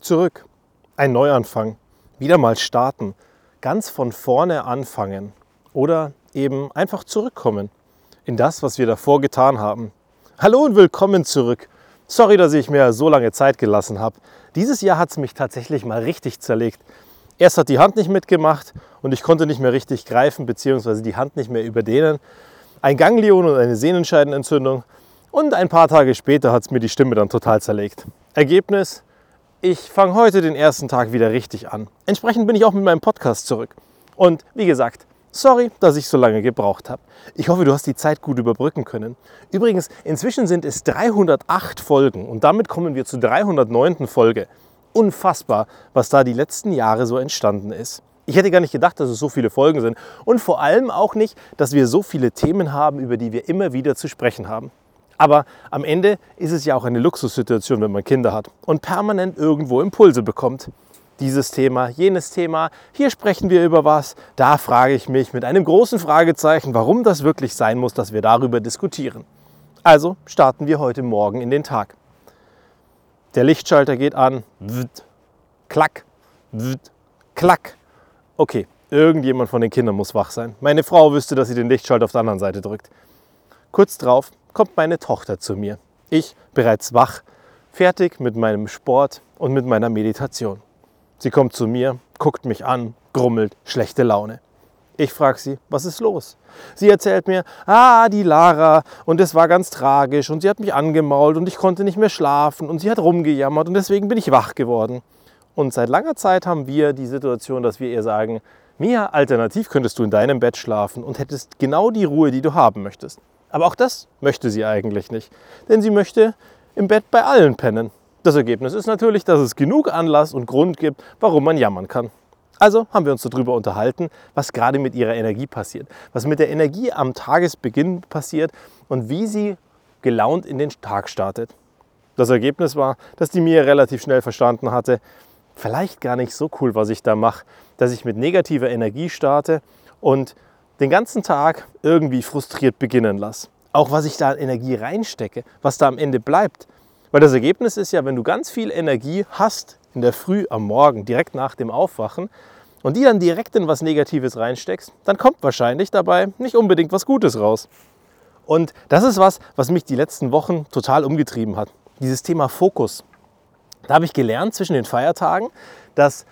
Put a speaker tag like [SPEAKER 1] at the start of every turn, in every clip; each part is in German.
[SPEAKER 1] Zurück. Ein Neuanfang. Wieder mal starten. Ganz von vorne anfangen. Oder eben einfach zurückkommen in das, was wir davor getan haben. Hallo und willkommen zurück. Sorry, dass ich mir so lange Zeit gelassen habe. Dieses Jahr hat es mich tatsächlich mal richtig zerlegt. Erst hat die Hand nicht mitgemacht und ich konnte nicht mehr richtig greifen bzw. die Hand nicht mehr überdehnen. Ein Ganglion und eine Sehnenscheidenentzündung und ein paar Tage später hat es mir die Stimme dann total zerlegt. Ergebnis, ich fange heute den ersten Tag wieder richtig an. Entsprechend bin ich auch mit meinem Podcast zurück. Und wie gesagt, sorry, dass ich so lange gebraucht habe. Ich hoffe, du hast die Zeit gut überbrücken können. Übrigens, inzwischen sind es 308 Folgen und damit kommen wir zur 309. Folge. Unfassbar, was da die letzten Jahre so entstanden ist. Ich hätte gar nicht gedacht, dass es so viele Folgen sind und vor allem auch nicht, dass wir so viele Themen haben, über die wir immer wieder zu sprechen haben. Aber am Ende ist es ja auch eine Luxussituation, wenn man Kinder hat und permanent irgendwo Impulse bekommt. Dieses Thema, jenes Thema, hier sprechen wir über was, da frage ich mich mit einem großen Fragezeichen, warum das wirklich sein muss, dass wir darüber diskutieren. Also starten wir heute Morgen in den Tag. Der Lichtschalter geht an, wd, klack, wd, klack. Okay, irgendjemand von den Kindern muss wach sein. Meine Frau wüsste, dass sie den Lichtschalter auf der anderen Seite drückt. Kurz drauf kommt meine Tochter zu mir. Ich bereits wach, fertig mit meinem Sport und mit meiner Meditation. Sie kommt zu mir, guckt mich an, grummelt, schlechte Laune. Ich frage sie, was ist los? Sie erzählt mir, ah, die Lara und es war ganz tragisch und sie hat mich angemault und ich konnte nicht mehr schlafen und sie hat rumgejammert und deswegen bin ich wach geworden. Und seit langer Zeit haben wir die Situation, dass wir ihr sagen, Mia, alternativ könntest du in deinem Bett schlafen und hättest genau die Ruhe, die du haben möchtest. Aber auch das möchte sie eigentlich nicht, denn sie möchte im Bett bei allen pennen. Das Ergebnis ist natürlich, dass es genug Anlass und Grund gibt, warum man jammern kann. Also haben wir uns darüber unterhalten, was gerade mit ihrer Energie passiert, was mit der Energie am Tagesbeginn passiert und wie sie gelaunt in den Tag startet. Das Ergebnis war, dass die Mia relativ schnell verstanden hatte, vielleicht gar nicht so cool, was ich da mache, dass ich mit negativer Energie starte und den ganzen Tag irgendwie frustriert beginnen lasse. Auch was ich da an Energie reinstecke, was da am Ende bleibt. Weil das Ergebnis ist ja, wenn du ganz viel Energie hast in der Früh am Morgen, direkt nach dem Aufwachen, und die dann direkt in was Negatives reinsteckst, dann kommt wahrscheinlich dabei nicht unbedingt was Gutes raus. Und das ist was, was mich die letzten Wochen total umgetrieben hat. Dieses Thema Fokus. Da habe ich gelernt zwischen den Feiertagen, dass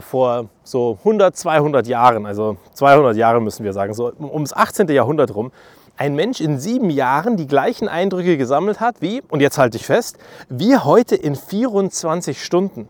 [SPEAKER 1] vor so 100, 200 Jahren, also 200 Jahre müssen wir sagen, so ums 18. Jahrhundert rum, ein Mensch in sieben Jahren die gleichen Eindrücke gesammelt hat wie, und jetzt halte ich fest, wir heute in 24 Stunden.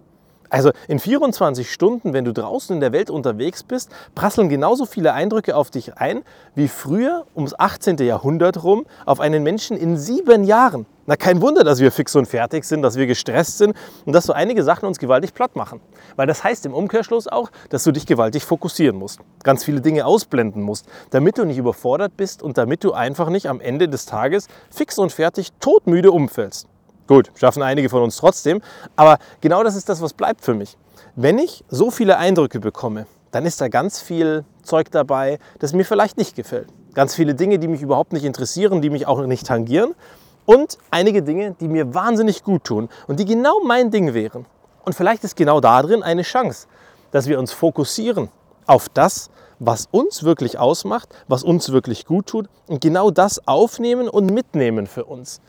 [SPEAKER 1] Also in 24 Stunden, wenn du draußen in der Welt unterwegs bist, prasseln genauso viele Eindrücke auf dich ein, wie früher ums 18. Jahrhundert rum auf einen Menschen in sieben Jahren. Na, kein Wunder, dass wir fix und fertig sind, dass wir gestresst sind und dass so einige Sachen uns gewaltig platt machen. Weil das heißt im Umkehrschluss auch, dass du dich gewaltig fokussieren musst, ganz viele Dinge ausblenden musst, damit du nicht überfordert bist und damit du einfach nicht am Ende des Tages fix und fertig todmüde umfällst. Gut, schaffen einige von uns trotzdem, aber genau das ist das, was bleibt für mich. Wenn ich so viele Eindrücke bekomme, dann ist da ganz viel Zeug dabei, das mir vielleicht nicht gefällt. Ganz viele Dinge, die mich überhaupt nicht interessieren, die mich auch nicht tangieren. Und einige Dinge, die mir wahnsinnig gut tun und die genau mein Ding wären. Und vielleicht ist genau darin eine Chance, dass wir uns fokussieren auf das, was uns wirklich ausmacht, was uns wirklich gut tut und genau das aufnehmen und mitnehmen für uns.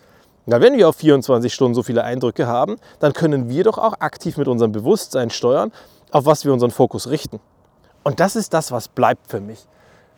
[SPEAKER 1] Na, wenn wir auf 24 Stunden so viele Eindrücke haben, dann können wir doch auch aktiv mit unserem Bewusstsein steuern, auf was wir unseren Fokus richten. Und das ist das, was bleibt für mich.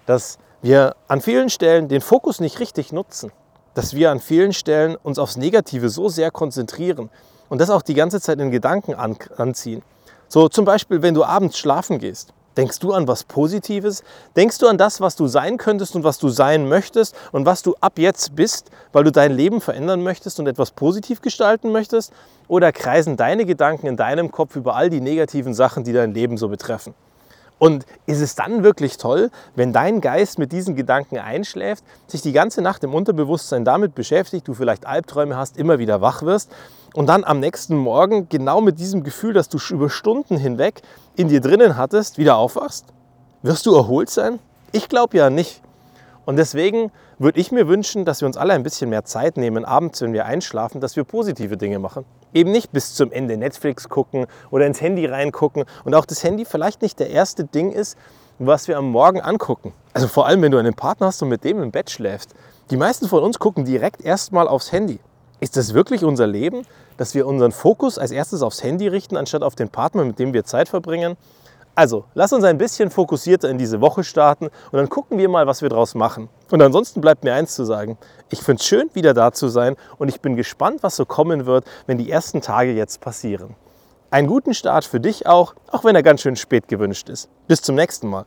[SPEAKER 1] Dass wir an vielen Stellen den Fokus nicht richtig nutzen. Dass wir an vielen Stellen uns aufs Negative so sehr konzentrieren und das auch die ganze Zeit in Gedanken anziehen. So zum Beispiel, wenn du abends schlafen gehst Denkst du an was Positives? Denkst du an das, was du sein könntest und was du sein möchtest und was du ab jetzt bist, weil du dein Leben verändern möchtest und etwas positiv gestalten möchtest? Oder kreisen deine Gedanken in deinem Kopf über all die negativen Sachen, die dein Leben so betreffen? Und ist es dann wirklich toll, wenn dein Geist mit diesen Gedanken einschläft, sich die ganze Nacht im Unterbewusstsein damit beschäftigt, du vielleicht Albträume hast, immer wieder wach wirst und dann am nächsten Morgen genau mit diesem Gefühl, das du über Stunden hinweg in dir drinnen hattest, wieder aufwachst? Wirst du erholt sein? Ich glaube ja nicht. Und deswegen würde ich mir wünschen, dass wir uns alle ein bisschen mehr Zeit nehmen, abends, wenn wir einschlafen, dass wir positive Dinge machen. Eben nicht bis zum Ende Netflix gucken oder ins Handy reingucken und auch das Handy vielleicht nicht der erste Ding ist, was wir am Morgen angucken. Also vor allem, wenn du einen Partner hast und mit dem im Bett schläfst. Die meisten von uns gucken direkt erstmal aufs Handy. Ist das wirklich unser Leben, dass wir unseren Fokus als erstes aufs Handy richten, anstatt auf den Partner, mit dem wir Zeit verbringen? Also, lass uns ein bisschen fokussierter in diese Woche starten und dann gucken wir mal, was wir daraus machen. Und ansonsten bleibt mir eins zu sagen. Ich finde es schön, wieder da zu sein und ich bin gespannt, was so kommen wird, wenn die ersten Tage jetzt passieren. Einen guten Start für dich auch, auch wenn er ganz schön spät gewünscht ist. Bis zum nächsten Mal.